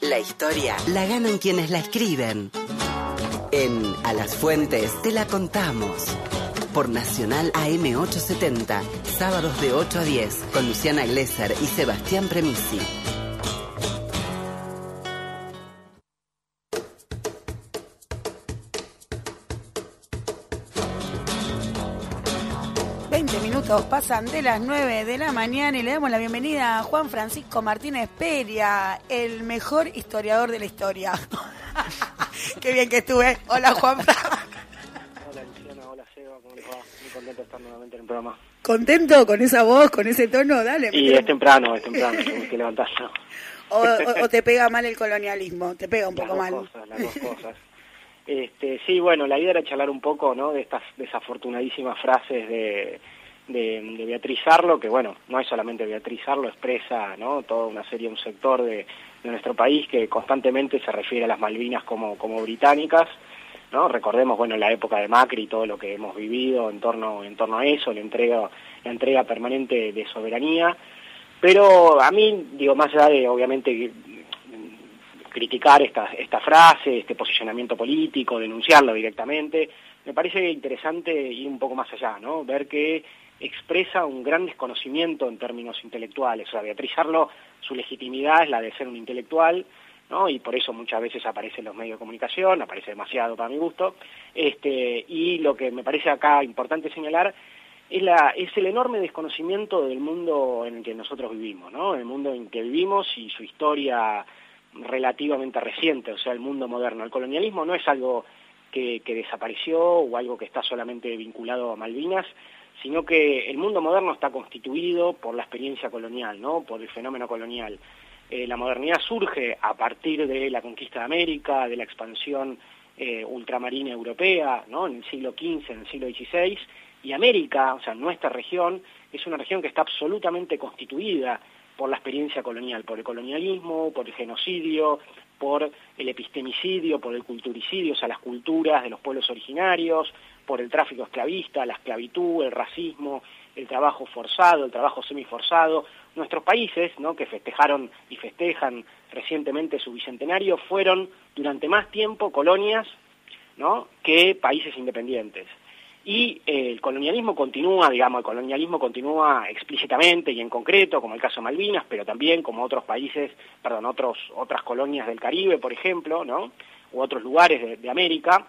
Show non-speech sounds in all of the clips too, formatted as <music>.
La historia la ganan quienes la escriben. En A las Fuentes te la contamos. Por Nacional AM870, sábados de 8 a 10, con Luciana Glesser y Sebastián Premisi. Minutos pasan de las 9 de la mañana y le damos la bienvenida a Juan Francisco Martínez Peria, el mejor historiador de la historia. <laughs> Qué bien que estuve. Hola Juan. hola Luciana, hola Seba, ¿cómo les va? Muy contento de estar nuevamente en el programa. ¿Contento con esa voz, con ese tono? Dale. Y es temprano, es temprano, <laughs> tengo que levantar o, te pega mal el colonialismo, te pega un poco mal. Cosas, las dos <laughs> cosas. Este, sí, bueno, la idea era charlar un poco ¿no? de estas desafortunadísimas frases de de, Beatriz Arlo, que bueno, no es solamente Beatriz Arlo, expresa ¿no? toda una serie, un sector de, nuestro país que constantemente se refiere a las Malvinas como, como británicas, ¿no? Recordemos, bueno, la época de Macri y todo lo que hemos vivido en torno, en torno a eso, la entrega, la entrega permanente de soberanía, pero a mí, digo, más allá de, obviamente, criticar esta, esta frase, este posicionamiento político, denunciarlo directamente, me parece interesante ir un poco más allá, ¿no? Ver que expresa un gran desconocimiento en términos intelectuales. O sea, Beatriz Arlo, su legitimidad es la de ser un intelectual, ¿no? y por eso muchas veces aparece en los medios de comunicación, aparece demasiado para mi gusto, este, y lo que me parece acá importante señalar es, la, es el enorme desconocimiento del mundo en el que nosotros vivimos, ¿no? el mundo en que vivimos y su historia relativamente reciente, o sea, el mundo moderno. El colonialismo no es algo que, que desapareció o algo que está solamente vinculado a Malvinas, sino que el mundo moderno está constituido por la experiencia colonial, ¿no? por el fenómeno colonial. Eh, la modernidad surge a partir de la conquista de América, de la expansión eh, ultramarina europea, ¿no? en el siglo XV, en el siglo XVI, y América, o sea, nuestra región, es una región que está absolutamente constituida por la experiencia colonial, por el colonialismo, por el genocidio, por el epistemicidio, por el culturicidio, o sea, las culturas de los pueblos originarios, por el tráfico esclavista, la esclavitud, el racismo, el trabajo forzado, el trabajo semiforzado. Nuestros países, ¿no? que festejaron y festejan recientemente su bicentenario, fueron durante más tiempo colonias ¿no? que países independientes. Y eh, el colonialismo continúa, digamos, el colonialismo continúa explícitamente y en concreto, como el caso de Malvinas, pero también como otros países, perdón, otros, otras colonias del Caribe, por ejemplo, ¿no? u otros lugares de América,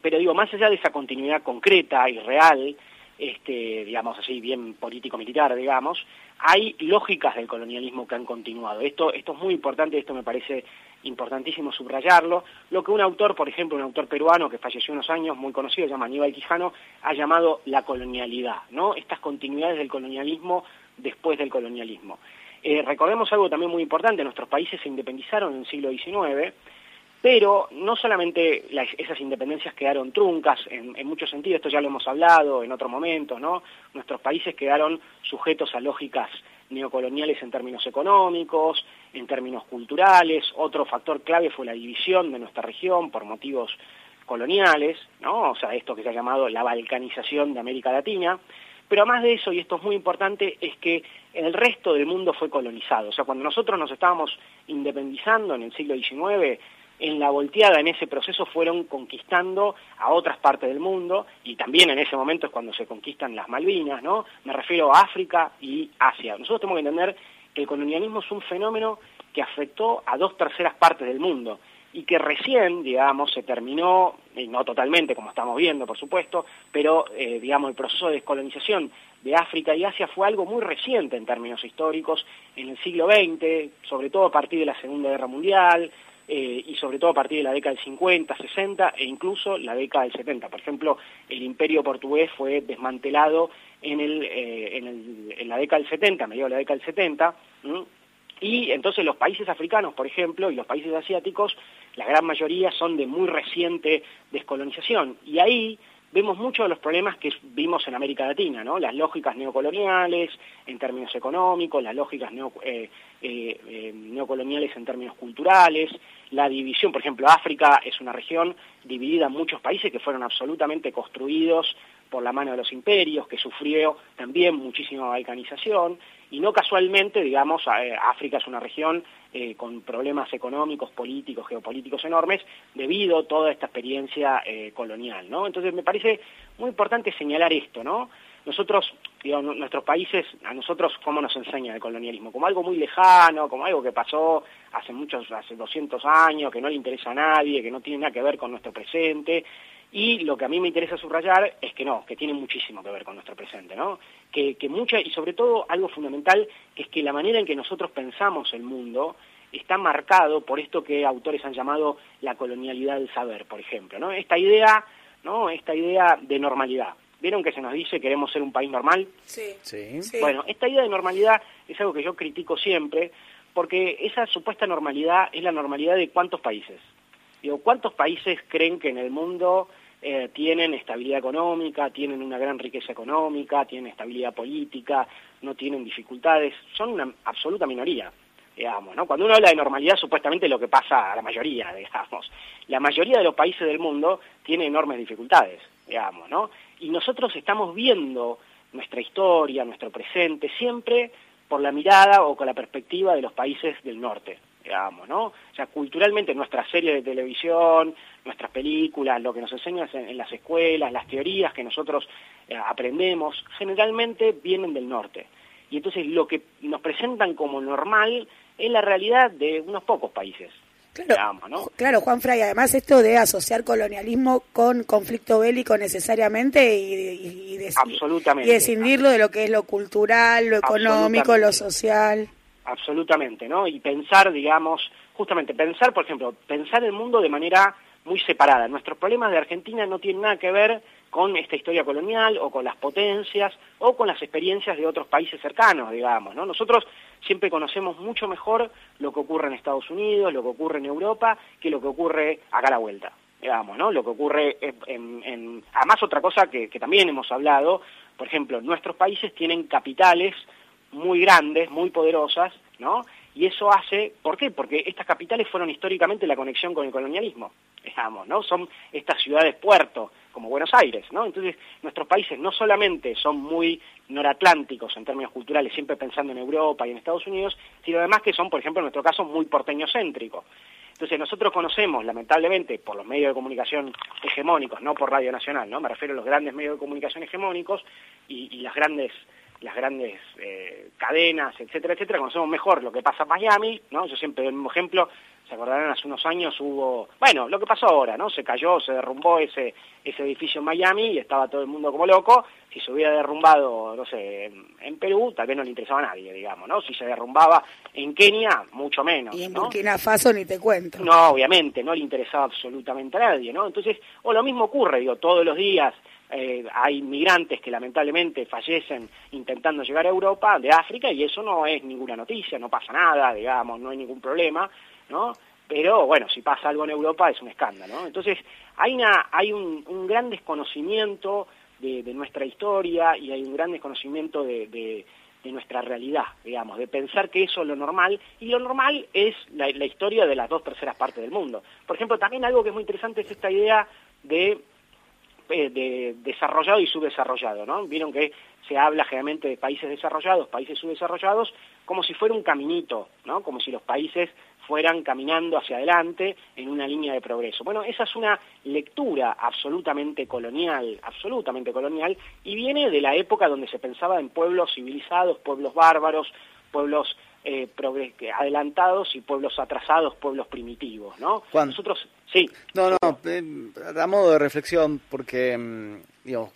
pero digo, más allá de esa continuidad concreta y real, este, digamos así, bien político-militar, digamos, hay lógicas del colonialismo que han continuado. Esto, esto es muy importante, esto me parece importantísimo subrayarlo. Lo que un autor, por ejemplo, un autor peruano que falleció unos años, muy conocido, se llama Aníbal Quijano, ha llamado la colonialidad, ¿no? Estas continuidades del colonialismo después del colonialismo. Eh, recordemos algo también muy importante, nuestros países se independizaron en el siglo XIX, pero no solamente esas independencias quedaron truncas, en, muchos sentidos, esto ya lo hemos hablado en otro momento, ¿no? Nuestros países quedaron sujetos a lógicas neocoloniales en términos económicos, en términos culturales, otro factor clave fue la división de nuestra región por motivos coloniales, ¿no? O sea, esto que se ha llamado la balcanización de América Latina, pero además de eso, y esto es muy importante, es que el resto del mundo fue colonizado. O sea, cuando nosotros nos estábamos independizando en el siglo XIX, en la volteada en ese proceso fueron conquistando a otras partes del mundo y también en ese momento es cuando se conquistan las Malvinas, ¿no? Me refiero a África y Asia. Nosotros tenemos que entender que el colonialismo es un fenómeno que afectó a dos terceras partes del mundo y que recién, digamos, se terminó, y no totalmente como estamos viendo, por supuesto, pero, eh, digamos, el proceso de descolonización de África y Asia fue algo muy reciente en términos históricos, en el siglo XX, sobre todo a partir de la Segunda Guerra Mundial, eh, y sobre todo a partir de la década del 50, 60 e incluso la década del 70. Por ejemplo, el imperio portugués fue desmantelado en, el, eh, en, el, en la década del 70, a mediados de la década del 70, y entonces los países africanos, por ejemplo, y los países asiáticos, la gran mayoría son de muy reciente descolonización, y ahí vemos muchos de los problemas que vimos en América Latina, ¿no? Las lógicas neocoloniales en términos económicos, las lógicas eh, neocoloniales en términos culturales, la división, por ejemplo, África es una región dividida en muchos países que fueron absolutamente construidos por la mano de los imperios, que sufrió también muchísima balcanización, y no casualmente, digamos, eh, África es una región eh, con problemas económicos, políticos, geopolíticos enormes, debido a toda esta experiencia eh, colonial, ¿no? Entonces me parece muy importante señalar esto, ¿no? Nosotros, digamos, nuestros países, a nosotros, ¿cómo nos enseña el colonialismo? Como algo muy lejano, como algo que pasó hace muchos, hace 200 años, que no le interesa a nadie, que no tiene nada que ver con nuestro presente, y lo que a mí me interesa subrayar es que no, que tiene muchísimo que ver con nuestro presente, ¿no? Que, que mucha, y sobre todo algo fundamental, que es que la manera en que nosotros pensamos el mundo está marcado por esto que autores han llamado la colonialidad del saber, por ejemplo, ¿no? Esta idea, ¿no? Esta idea de normalidad. ¿Vieron que se nos dice queremos ser un país normal? Sí. Bueno, esta idea de normalidad es algo que yo critico siempre, porque esa supuesta normalidad es la normalidad de cuántos países. Digo, ¿cuántos países creen que en el mundo eh, tienen estabilidad económica, tienen una gran riqueza económica, tienen estabilidad política, no tienen dificultades? Son una absoluta minoría, digamos, ¿no? Cuando uno habla de normalidad, supuestamente es lo que pasa a la mayoría, <laughs> digamos. La mayoría de los países del mundo tiene enormes dificultades, digamos, ¿no? Y nosotros estamos viendo nuestra historia, nuestro presente, siempre por la mirada o con la perspectiva de los países del norte, digamos, ¿no? O sea, culturalmente nuestras series de televisión, nuestras películas, lo que nos enseñan en, las escuelas, las teorías que nosotros eh, aprendemos, generalmente vienen del norte. Y entonces lo que nos presentan como normal es la realidad de unos pocos países, Claro, digamos, ¿no? claro, Juan Fray, además esto de asociar colonialismo con conflicto bélico necesariamente y, y, y des- Absolutamente. y escindirlo de lo que es lo cultural, lo económico, lo social. Absolutamente, ¿no? Y pensar, digamos, justamente pensar, por ejemplo, pensar el mundo de manera muy separada. Nuestros problemas de Argentina no tienen nada que ver con esta historia colonial o con las potencias o con las experiencias de otros países cercanos, digamos, ¿no? Nosotros siempre conocemos mucho mejor lo que ocurre en Estados Unidos, lo que ocurre en Europa, que lo que ocurre acá a la vuelta, digamos, ¿no? Lo que ocurre en... en- Además, otra cosa que, también hemos hablado, por ejemplo, nuestros países tienen capitales muy grandes, muy poderosas, ¿no? Y eso hace, ¿por qué? Porque estas capitales fueron históricamente la conexión con el colonialismo, digamos, ¿no? Son estas ciudades puerto, como Buenos Aires, ¿no? Entonces, nuestros países no solamente son muy noratlánticos en términos culturales, siempre pensando en Europa y en Estados Unidos, sino además que son, por ejemplo, en nuestro caso, muy porteño-céntricos. Entonces nosotros conocemos, lamentablemente, por los medios de comunicación hegemónicos, no por Radio Nacional, ¿no? Me refiero a los grandes medios de comunicación hegemónicos y, y las grandes las grandes eh, cadenas, etcétera, etcétera, conocemos mejor lo que pasa en Miami, ¿no? Yo siempre doy el mismo ejemplo, se acordarán, hace unos años hubo, bueno, lo que pasó ahora, ¿no? Se cayó, se derrumbó ese, ese edificio en Miami y estaba todo el mundo como loco. Si se hubiera derrumbado, no sé, en, Perú, tal vez no le interesaba a nadie, digamos, ¿no? Si se derrumbaba en Kenia, mucho menos, Y en ¿no? Burkina Faso ni te cuento. No, obviamente, no le interesaba absolutamente a nadie, ¿no? Entonces, o lo mismo ocurre, digo, todos los días eh, hay migrantes que lamentablemente fallecen intentando llegar a Europa, de África, y eso no es ninguna noticia, no pasa nada, digamos, no hay ningún problema, ¿no? Pero bueno, si pasa algo en Europa es un escándalo. Entonces, hay, un, gran desconocimiento de, nuestra historia y hay un gran desconocimiento de, nuestra realidad, digamos, de pensar que eso es lo normal, y lo normal es la, historia de las dos terceras partes del mundo. Por ejemplo, también algo que es muy interesante es esta idea de, eh, de desarrollado y subdesarrollado, ¿no? Vieron que se habla generalmente de países desarrollados, países subdesarrollados, como si fuera un caminito, ¿no? Como si los países fueran caminando hacia adelante en una línea de progreso. Bueno, esa es una lectura absolutamente colonial, absolutamente colonial, y viene de la época donde se pensaba en pueblos civilizados, pueblos bárbaros, pueblos eh, adelantados y pueblos atrasados, pueblos primitivos, ¿no? Juan. Nosotros, sí, No, no, eh, a modo de reflexión, porque, mm, digo,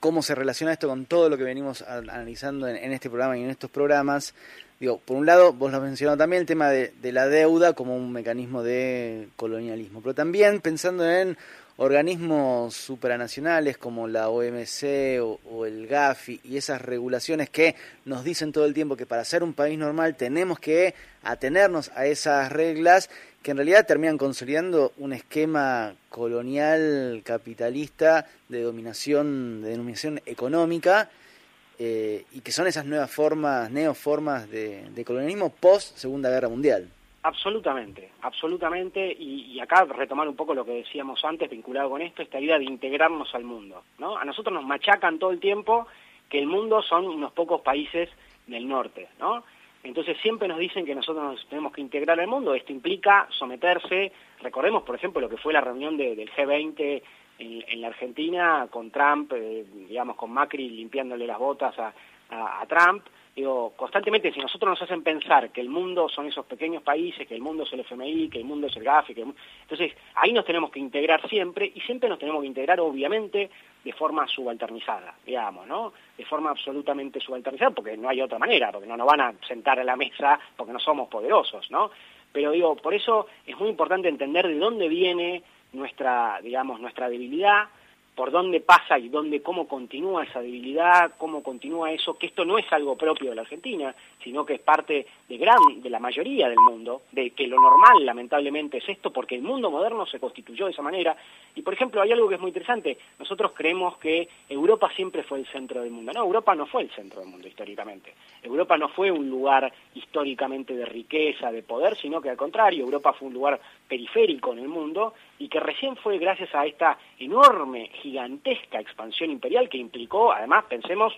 cómo se relaciona esto con todo lo que venimos analizando en, en este programa y en estos programas. Digo, por un lado, vos lo has mencionado también, el tema de, la deuda como un mecanismo de colonialismo, pero también pensando en organismos supranacionales como la OMC o, o el GAFI y esas regulaciones que nos dicen todo el tiempo que para ser un país normal tenemos que atenernos a esas reglas que en realidad terminan consolidando un esquema colonial capitalista de dominación, de denominación económica, eh, y que son esas nuevas formas, neoformas de, de colonialismo post Segunda Guerra Mundial. Absolutamente, absolutamente, y, y acá retomar un poco lo que decíamos antes vinculado con esto, esta idea de integrarnos al mundo, ¿no? A nosotros nos machacan todo el tiempo que el mundo son unos pocos países del norte, ¿no? Entonces siempre nos dicen que nosotros nos tenemos que integrar al mundo, esto implica someterse, recordemos por ejemplo lo que fue la reunión del G20 en, la Argentina con Trump, eh, digamos con Macri limpiándole las botas a, Trump, digo, constantemente si nosotros nos hacen pensar que el mundo son esos pequeños países, que el mundo es el FMI, que el mundo es el GAFI, que entonces ahí nos tenemos que integrar siempre y siempre nos tenemos que integrar obviamente de forma subalternizada, digamos, ¿no? De forma absolutamente subalternizada porque no hay otra manera, porque no nos van a sentar a la mesa porque no somos poderosos, ¿no? Pero digo, por eso es muy importante entender de dónde viene nuestra, digamos, nuestra debilidad, por dónde pasa y dónde, cómo continúa esa debilidad, cómo continúa eso, que esto no es algo propio de la Argentina, sino que es parte de gran, de la mayoría del mundo, de que lo normal lamentablemente es esto, porque el mundo moderno se constituyó de esa manera. Y por ejemplo, hay algo que es muy interesante, nosotros creemos que Europa siempre fue el centro del mundo. No, Europa no fue el centro del mundo históricamente. Europa no fue un lugar históricamente de riqueza, de poder, sino que al contrario, Europa fue un lugar periférico en el mundo y que recién fue gracias a esta enorme, gigantesca expansión imperial que implicó, además, pensemos,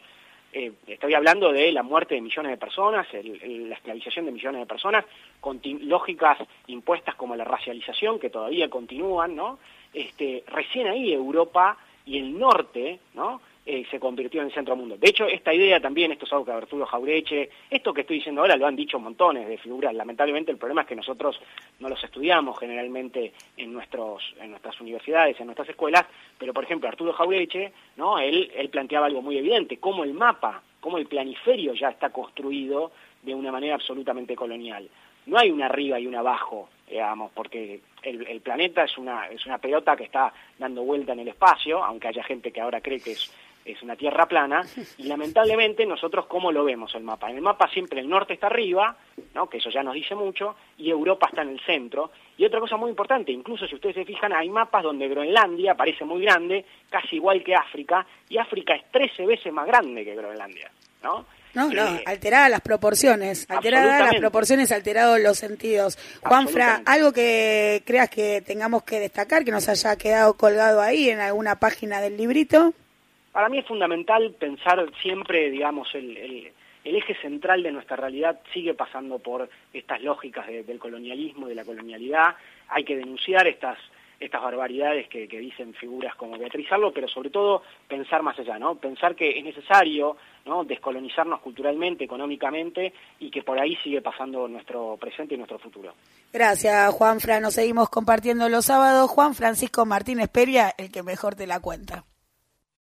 eh, estoy hablando de la muerte de millones de personas, la esclavización de millones de personas, con lógicas impuestas como la racialización, que todavía continúan, ¿no? Este, recién ahí Europa y el norte, ¿no? Eh, se convirtió en el centro mundo. De hecho, esta idea también, esto es algo que Arturo Jaureche, esto que estoy diciendo ahora lo han dicho montones de figuras. Lamentablemente el problema es que nosotros no los estudiamos generalmente en, nuestros, en nuestras universidades, en nuestras escuelas, pero por ejemplo Arturo Jaureche, ¿no? él, él planteaba algo muy evidente, cómo el mapa, cómo el planiferio ya está construido de una manera absolutamente colonial. No hay un arriba y un abajo, digamos, porque el, el, planeta es una, es una pelota que está dando vuelta en el espacio, aunque haya gente que ahora cree que es es una tierra plana, y lamentablemente nosotros cómo lo vemos el mapa. En el mapa siempre el norte está arriba, ¿no? que eso ya nos dice mucho, y Europa está en el centro. Y otra cosa muy importante, incluso si ustedes se fijan, hay mapas donde Groenlandia parece muy grande, casi igual que África, y África es 13 veces más grande que Groenlandia. ¿no? No, no, eh, alteradas las proporciones, alteradas las proporciones, alterados los sentidos. Juanfra, algo que creas que tengamos que destacar, que nos haya quedado colgado ahí en alguna página del librito. Para mí es fundamental pensar siempre, digamos, el, el, eje central de nuestra realidad sigue pasando por estas lógicas del colonialismo, de la colonialidad. Hay que denunciar estas estas barbaridades que, dicen figuras como Beatriz Arlo, pero sobre todo pensar más allá, ¿no? Pensar que es necesario, ¿no? Descolonizarnos culturalmente, económicamente y que por ahí sigue pasando nuestro presente y nuestro futuro. Gracias, Juan Fran. Nos seguimos compartiendo los sábados. Juan Francisco Martínez Peria, el que mejor te la cuenta.